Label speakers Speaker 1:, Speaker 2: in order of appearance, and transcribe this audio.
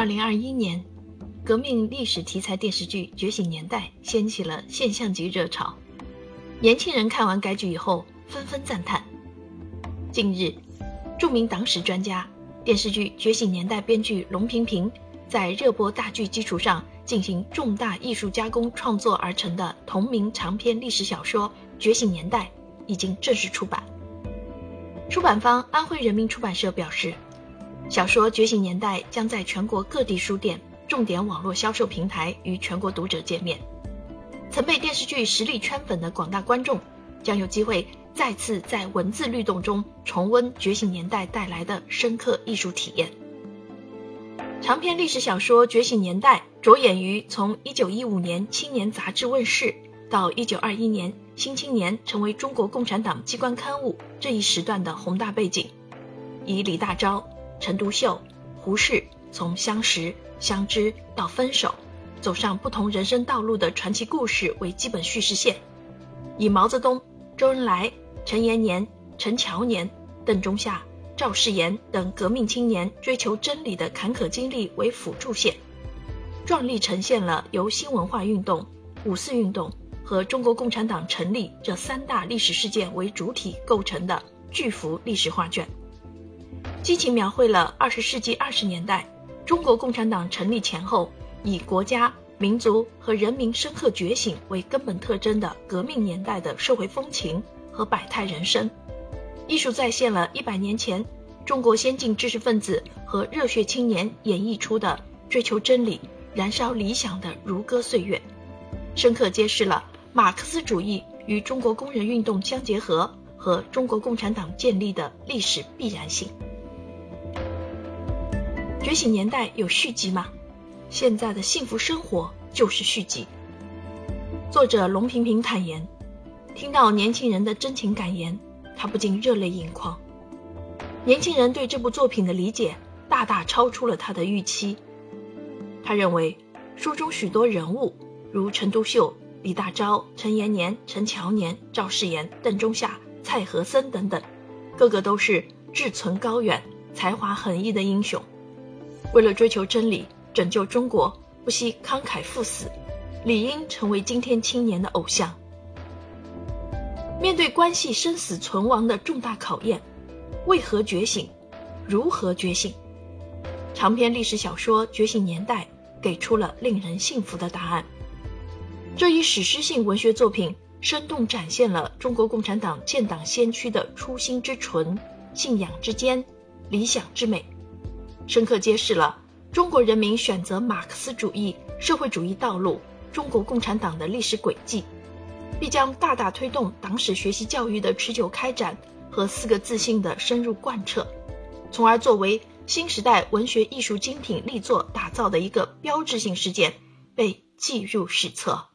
Speaker 1: 二零二一年，革命历史题材电视剧《觉醒年代》掀起了现象级热潮，年轻人看完该剧以后纷纷赞叹。近日，著名党史专家、电视剧《觉醒年代》编剧龙平平在热播大剧基础上进行重大艺术加工创作而成的同名长篇历史小说《觉醒年代》已经正式出版。出版方安徽人民出版社表示，小说《觉醒年代》将在全国各地书店、重点网络销售平台与全国读者见面。曾被电视剧实力圈粉的广大观众将有机会。再次在文字律动中重温《觉醒年代》带来的深刻艺术体验。长篇历史小说《觉醒年代》着眼于从1915年《青年》杂志问世到1921年《新青年》成为中国共产党机关刊物这一时段的宏大背景，以李大钊、陈独秀、胡适从相识、相知到分手，走上不同人生道路的传奇故事为基本叙事线，以毛泽东。周恩来、陈延年、陈乔年、邓中夏、赵世炎等革命青年追求真理的坎坷经历为辅助线，壮丽呈现了由新文化运动、五四运动和中国共产党成立这三大历史事件为主体构成的巨幅历史画卷，激情描绘了二十世纪二十年代中国共产党成立前后以国家。民族和人民深刻觉醒为根本特征的革命年代的社会风情和百态人生，艺术再现了一百年前中国先进知识分子和热血青年演绎出的追求真理、燃烧理想的如歌岁月，深刻揭示了马克思主义与中国工人运动相结合和中国共产党建立的历史必然性。觉醒年代有续集吗？现在的幸福生活就是续集。作者龙平平坦言，听到年轻人的真情感言，他不禁热泪盈眶。年轻人对这部作品的理解大大超出了他的预期。他认为，书中许多人物，如陈独秀、李大钊、陈延年、陈乔年、赵世炎、邓中夏、蔡和森等等，个个都是志存高远、才华横溢的英雄，为了追求真理。拯救中国，不惜慷慨赴死，理应成为今天青年的偶像。面对关系生死存亡的重大考验，为何觉醒？如何觉醒？长篇历史小说《觉醒年代》给出了令人信服的答案。这一史诗性文学作品，生动展现了中国共产党建党先驱的初心之纯、信仰之坚、理想之美，深刻揭示了。中国人民选择马克思主义社会主义道路，中国共产党的历史轨迹，必将大大推动党史学习教育的持久开展和四个自信的深入贯彻，从而作为新时代文学艺术精品力作打造的一个标志性事件，被记入史册。